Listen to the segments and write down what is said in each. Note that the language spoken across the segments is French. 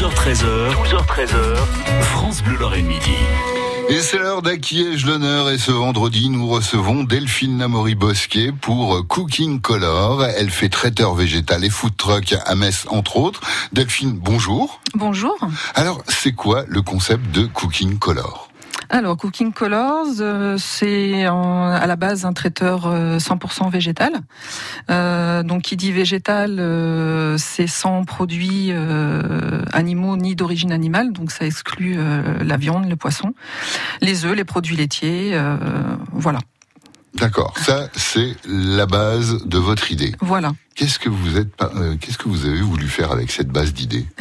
12h13h, 12h13h, France Bleu Lorraine Midi. Et c'est l'heure d'Acquiège l'honneur et ce vendredi nous recevons Delphine Namory Bosquet pour Cooking Color. Elle fait traiteur végétal et food truck à Metz entre autres. Delphine, bonjour. Bonjour. Alors c'est quoi le concept de Cooking Color? Alors, Cooking Colors, euh, c'est à la base un traiteur 100% euh, végétal. Euh, donc, qui dit végétal, c'est sans produits animaux ni d'origine animale. Donc, ça exclut la viande, le poisson, les œufs, les produits laitiers. voilà. D'accord. Ça, c'est la base de votre idée. Voilà. Qu'est-ce que vous êtes, euh, qu'est-ce que vous avez voulu faire avec cette base d'idées?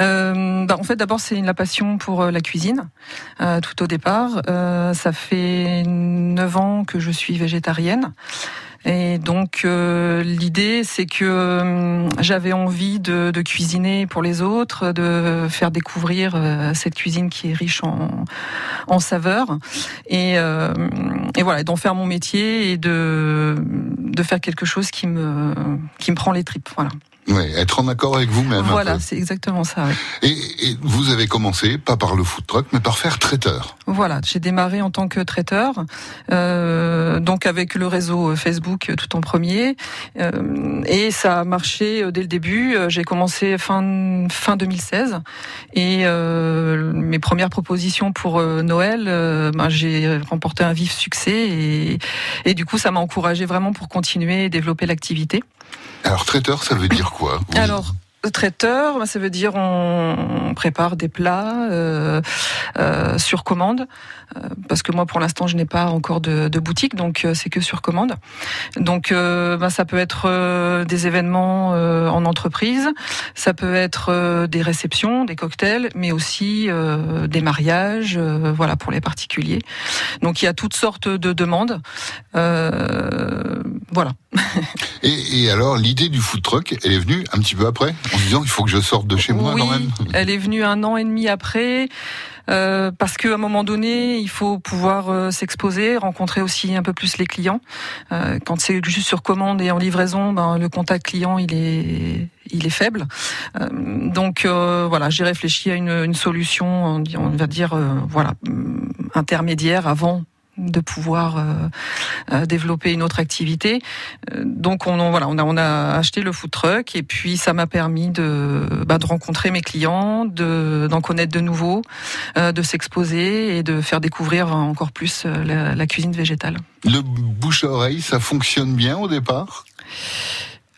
Euh, bah, En fait, d'abord, c'est la passion pour euh, la cuisine. Euh, tout au départ, euh, ça fait neuf ans que je suis végétarienne. Et donc euh, l'idée, c'est que euh, j'avais envie de, de, cuisiner pour les autres, de faire découvrir euh, cette cuisine qui est riche en, en saveurs, et, et voilà, d'en faire mon métier et de, de faire quelque chose qui me qui me prend les tripes. Voilà. Oui, être en accord avec vous-même. Voilà, c'est exactement ça. Et, et, vous avez commencé, pas par le food truck, mais par faire traiteur. Voilà, j'ai démarré en tant que traiteur, euh, donc avec le réseau Facebook tout en premier, euh, et ça a marché dès le début. J'ai commencé fin fin 2016, et euh, mes premières propositions pour euh, Noël, euh, ben, j'ai remporté un vif succès, et, et du coup, ça m'a encouragé vraiment pour continuer et développer l'activité. Alors traiteur, ça veut dire quoi? Alors traiteur, bah, ça veut dire on prépare des plats euh, euh, sur commande, euh, parce que moi pour l'instant je n'ai pas encore de, boutique, donc c'est que sur commande. Donc bah, ça peut être des événements en entreprise, ça peut être des réceptions, des cocktails, mais aussi des mariages, voilà pour les particuliers. Donc il y a toutes sortes de demandes, voilà. et, et alors l'idée du food truck, elle est venue un petit peu après en disant il faut que je sorte de chez moi oui, quand même Elle est venue un an et demi après. Euh, parce qu'à un moment donné, il faut pouvoir euh, s'exposer, rencontrer aussi un peu plus les clients. Euh, quand c'est juste sur commande et en livraison, ben, le contact client il est il est faible. Euh, donc euh, voilà, j'ai réfléchi à une, une, solution, on va dire euh, voilà intermédiaire avant de pouvoir euh, euh, développer une autre activité. Euh, donc on, voilà, on a, on a acheté le food truck et puis ça m'a permis de, bah, de rencontrer mes clients, de, d'en connaître de nouveaux, euh, de s'exposer et de faire découvrir encore plus la, la cuisine végétale. Le bouche à oreille, ça fonctionne bien au départ?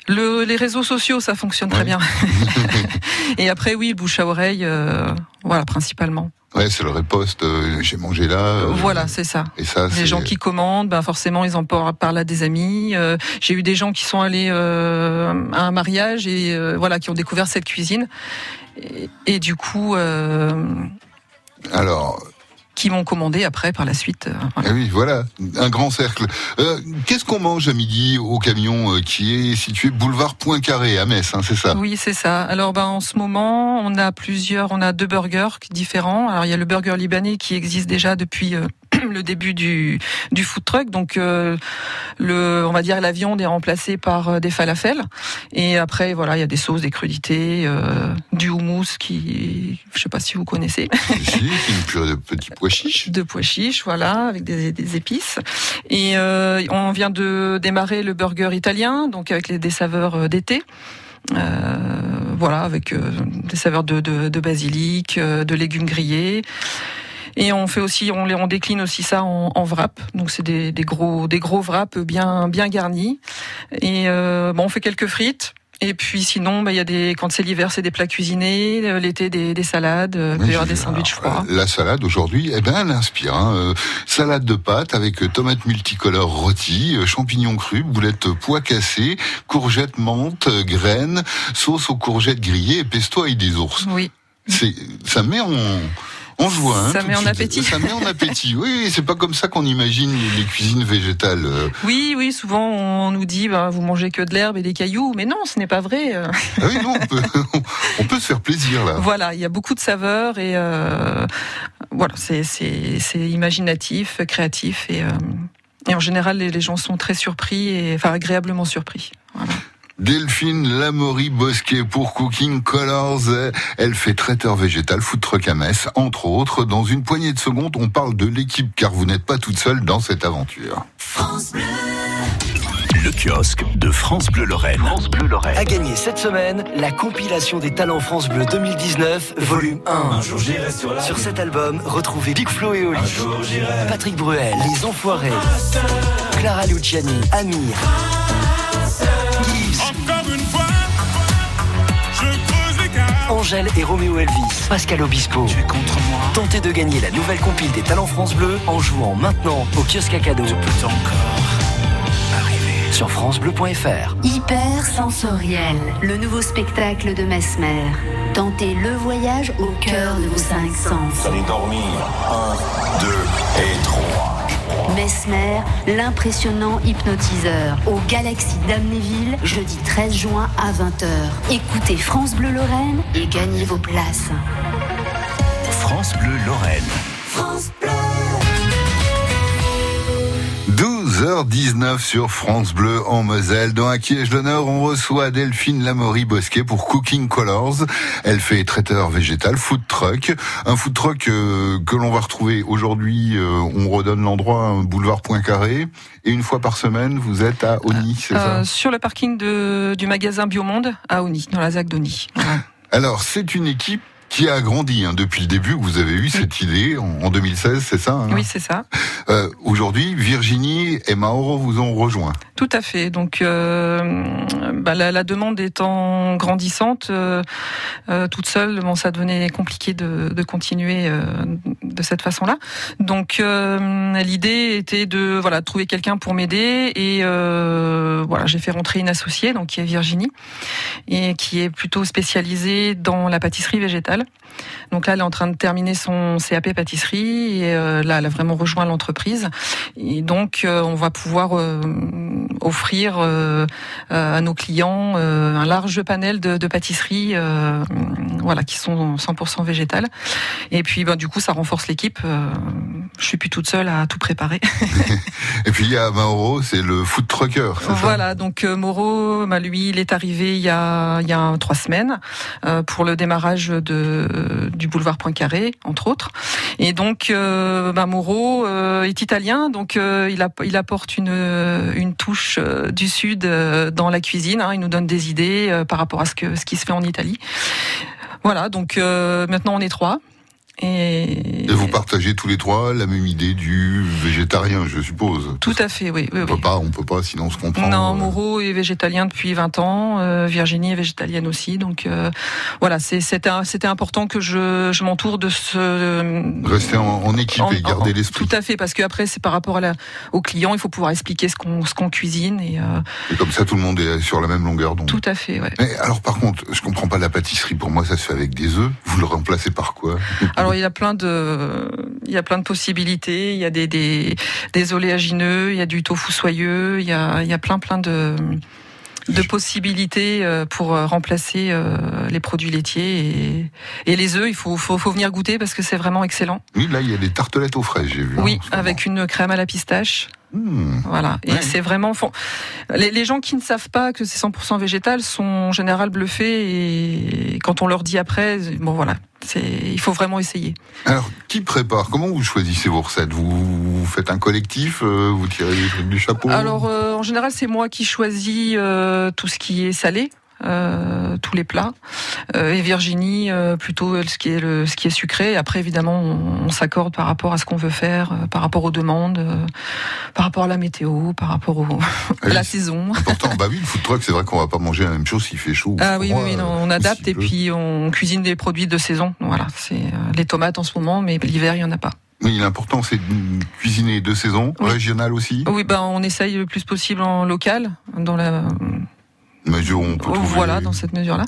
Le, les réseaux sociaux, ça fonctionne ouais. très bien. et après, oui, le bouche à oreille, euh, voilà, principalement. Ouais, c'est le repost. Euh, J'ai mangé là. Euh, voilà, c'est ça. Et ça, les gens qui commandent, ben forcément, ils en parlent à des amis. Euh, J'ai eu des gens qui sont allés à un mariage et voilà, qui ont découvert cette cuisine. Et, et du coup. Alors, qui m'ont commandé après par la suite. Euh, voilà. Et oui, voilà, un grand cercle. Euh, Qu'est-ce qu'on mange à midi au camion euh, qui est situé boulevard Poincaré à Metz, hein, c'est ça? Oui, c'est ça. Alors ben en ce moment, on a plusieurs, on a deux burgers différents. Alors il y a le burger libanais qui existe déjà depuis euh, le début du, du food truck. Donc, euh, le, on va dire la viande est remplacée par euh, des falafels. Et après, voilà, il y a des sauces, des crudités, euh, du houmous qui, je sais pas si vous connaissez. Si, une purée de petits pois chiches. De pois chiches, voilà, avec des, des épices. Et euh, on vient de démarrer le burger italien, donc avec les, des saveurs d'été. Euh, voilà, avec euh, des saveurs de, de, de basilic, euh, de légumes grillés. Et on fait aussi, on, on décline aussi ça en, en wrap. Donc c'est des, des, gros, des gros wraps bien, bien garnis. Et euh, bon, on fait quelques frites. Et puis sinon, bah, il y a des quand c'est l'hiver, c'est des plats cuisinés, l'été des, des salades, euh, avoir des sandwichs froids. La salade aujourd'hui, eh ben elle inspire. Hein. Euh, salade de pâtes avec tomates multicolores rôties, euh, champignons crus, boulettes pois cassés, courgettes menthe, graines, sauce aux courgettes grillées et pesto avec des ours. Oui. C'est ça met en on joue, hein, ça met en appétit. Ça met en appétit. Oui, c'est pas comme ça qu'on imagine les cuisines végétales. Oui, oui, souvent on nous dit bah, vous mangez que de l'herbe et des cailloux, mais non, ce n'est pas vrai. Ah oui, non, on peut, on peut se faire plaisir là. Voilà, il y a beaucoup de saveurs et euh, voilà, c'est imaginatif, créatif et, euh, et en général les, les, gens sont très surpris et enfin agréablement surpris. Voilà. Delphine Lamory Bosquet pour Cooking Colors. Elle fait traiteur végétal, food truck à Metz, entre autres. Dans une poignée de secondes, on parle de l'équipe car vous n'êtes pas toute seule dans cette aventure. France Bleu. Le kiosque de France Bleu Lorraine. France Bleu Lorraine. A gagné cette semaine la compilation des talents France Bleu 2019, volume 1. sur, cet album, retrouvez Big Flo et Oli, Patrick Bruel, Les Enfoirés, Clara Luciani, Amir. Angèle et Roméo Elvis, Pascal Obispo. Tu es contre moi. Tentez de gagner la nouvelle compile des talents France Bleu en jouant maintenant au kiosque à cadeaux. Je peux encore arriver. Sur FranceBleu.fr. Hyper sensoriel, le nouveau spectacle de Mesmer. Tentez le voyage au cœur de vos cinq sens. Allez dormir. Un, deux et trois. Mesmer, l'impressionnant hypnotiseur, au Galaxy d'Amnéville, jeudi 13 juin à 20h. Écoutez France Bleu Lorraine et gagnez vos places. France Bleu Lorraine. 12h19 sur France Bleu en Moselle. Dans Un Kiège d'honneur, on reçoit Delphine Lamory Bosquet pour Cooking Colors. Elle fait traiteur végétal, food truck. Un food truck euh, que l'on va retrouver aujourd'hui, euh, on redonne l'endroit, boulevard Poincaré. Et une fois par semaine, vous êtes à Oni, c'est ça Euh, sur le parking de, du magasin Biomonde à Oni, dans la ZAC d'Oni. Alors, c'est une équipe qui a grandi hein, depuis le début. Vous avez eu cette idée en, en 2016, c'est ça hein? Oui, c'est ça. Euh, Aujourd'hui, Virginie et Mauro vous ont rejoint. Tout à fait. Donc, euh, bah, la, la demande étant grandissante, euh, toute seule, bon, ça devenait compliqué de, de continuer de cette façon-là. Donc, l'idée était de voilà de trouver quelqu'un pour m'aider et voilà, j'ai fait rentrer une associée, donc qui est Virginie et qui est plutôt spécialisée dans la pâtisserie végétale. Donc là, elle est en train de terminer son CAP pâtisserie et euh, là, elle a vraiment rejoint l'entreprise. Et donc, euh, on va pouvoir euh, offrir euh, euh, à nos clients euh, un large panel de, de pâtisseries, voilà, qui sont 100% végétales. Et puis, ben, du coup, ça renforce l'équipe. Je suis plus toute seule à tout préparer. Et puis il y a Mauro, c'est le food trucker, ça? Voilà, donc Moreau, bah, lui, il est arrivé il y a, il y a trois semaines euh, pour le démarrage de, du boulevard Poincaré, entre autres. Et donc, euh, bah, Moreau est italien, donc il, app- il apporte une, une touche euh, du sud euh, dans la cuisine. hein. il nous donne des idées euh, par rapport à ce, que, ce qui se fait en Italie. Voilà, donc maintenant on est trois. Et, Et vous partagez tous les trois la même idée du végétarien, je suppose. Tout à fait, oui. oui, On oui. peut pas, on peut pas, sinon on se comprend. Non, Euh, Moreau est végétalien depuis 20 ans, euh, Virginie est végétalienne aussi, donc euh, voilà, c'était important que je, je m'entoure de ce Rester en, en équipe en- et garder l'esprit. Tout à fait, parce que après c'est par rapport à la, aux clients, il faut pouvoir expliquer ce qu'on qu'on cuisine et euh, Et comme ça, tout le monde est sur la même longueur d'onde. tout à fait, ouais. Mais alors, par contre, je comprends pas la pâtisserie. Pour moi, ça se fait avec des œufs. Vous le remplacez par quoi? Alors il y a plein de il y a plein de possibilités, il y a des des, des oléagineux, il y a du tofu soyeux, il y a il y a plein plein de de possibilités euh, pour euh, remplacer euh, les produits laitiers et, et les œufs. Il faut, faut, faut venir goûter parce que c'est vraiment excellent. Oui, là, il y a des tartelettes aux fraises, j'ai vu. hein, Oui, avec une crème à la pistache. Hmm. Voilà. Et Ouais. c'est vraiment. Les, les gens qui ne savent pas que c'est 100% végétal sont en général bluffés et quand on leur dit après, bon voilà, il faut vraiment essayer. Alors, qui prépare? Comment vous choisissez vos recettes? Vous, vous faites un collectif euh, Vous tirez les trucs du chapeau? Alors euh, en général, c'est moi qui choisis euh, tout ce qui est salé. Euh, tous les plats Euh, et Virginie euh, plutôt ce qui est le ce qui est sucré après évidemment on, on s'accorde par rapport à ce qu'on veut faire par rapport aux demandes par rapport à la météo par rapport au, à la saison Pourtant, bah oui, le food truck, c'est vrai qu'on va pas manger la même chose s'il fait chaud. Ah oui, oui, froid, oui, non, on adapte et puis on cuisine des produits de saison. Voilà, c'est les tomates en ce moment, mais l'hiver il y en a pas. Oui, l'important, c'est de cuisiner de saison, Oui. régional aussi. Oui, ben on essaye le plus possible en local, dans la Mesure où on peut trouver- voilà, dans cette mesure-là.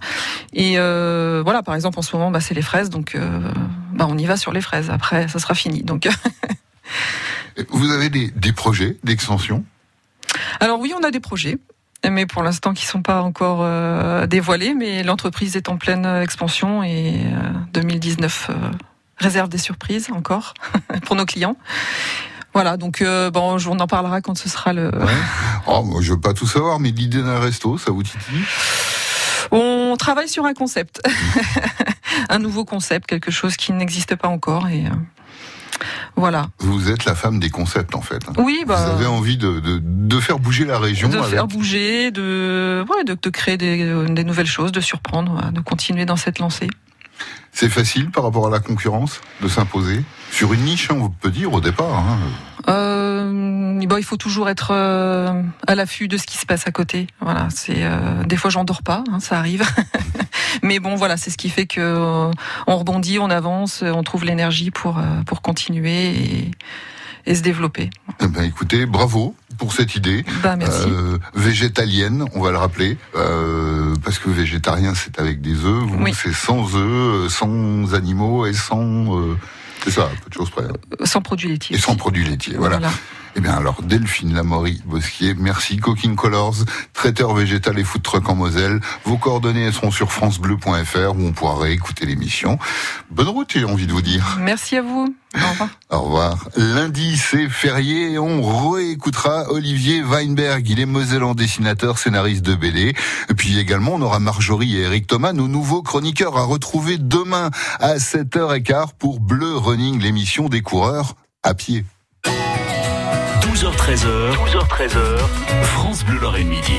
Et euh, voilà, par exemple en ce moment, bah, c'est les fraises, donc euh, bah, on y va sur les fraises. Après, ça sera fini. Donc, Vous avez des, des projets d'extension? Alors oui, on a des projets. Mais pour l'instant, qui sont pas encore euh, dévoilés. Mais l'entreprise est en pleine expansion et euh, 2019 euh, réserve des surprises encore pour nos clients. Voilà, donc bon, on en parlera quand ce sera le. Oh, moi, je veux pas tout savoir, mais l'idée d'un resto, ça vous titille? On travaille sur un concept, un nouveau concept, quelque chose qui n'existe pas encore et. Voilà. Vous êtes la femme des concepts en fait. Oui, bah. Vous avez envie de, de, de faire bouger la région. De avec... faire bouger, de, ouais, de, de créer des, des, nouvelles choses, de surprendre, de continuer dans cette lancée. C'est facile par rapport à la concurrence de s'imposer sur une niche, hein, on peut dire au départ. Hein. Euh, bon, il faut toujours être euh, à l'affût de ce qui se passe à côté. Voilà, c'est euh, des fois j'en dors pas, hein, ça arrive. Mais bon, voilà, c'est ce qui fait que euh, on rebondit, on avance, on trouve l'énergie pour pour continuer et, et se développer. Eh ben, écoutez, bravo pour cette idée. Ben, merci. Euh, végétalienne, on va le rappeler, euh, parce que végétarien c'est avec des œufs, Oui. c'est sans œufs, sans animaux et sans, euh, c'est ça, peu de choses près. hein. Sans produits laitiers. Et sans produits laitiers, voilà. Voilà. Eh bien alors, Delphine Lamory Bosquier, merci. Cooking Colors, traiteur végétal et food truck en Moselle. Vos coordonnées seront sur francebleu.fr où on pourra réécouter l'émission. Bonne route, j'ai envie de vous dire. Merci à vous. Au revoir. Au revoir. Lundi, c'est férié et on réécoutera Olivier Weinberg. Il est mosellan dessinateur, scénariste de BD. Et puis également, on aura Marjorie et Eric Thomas, nos nouveaux chroniqueurs à retrouver demain à 7h15 pour Bleu Running, l'émission des coureurs à pied. 12h13h, 12h13h, France Bleu Lorraine Midi.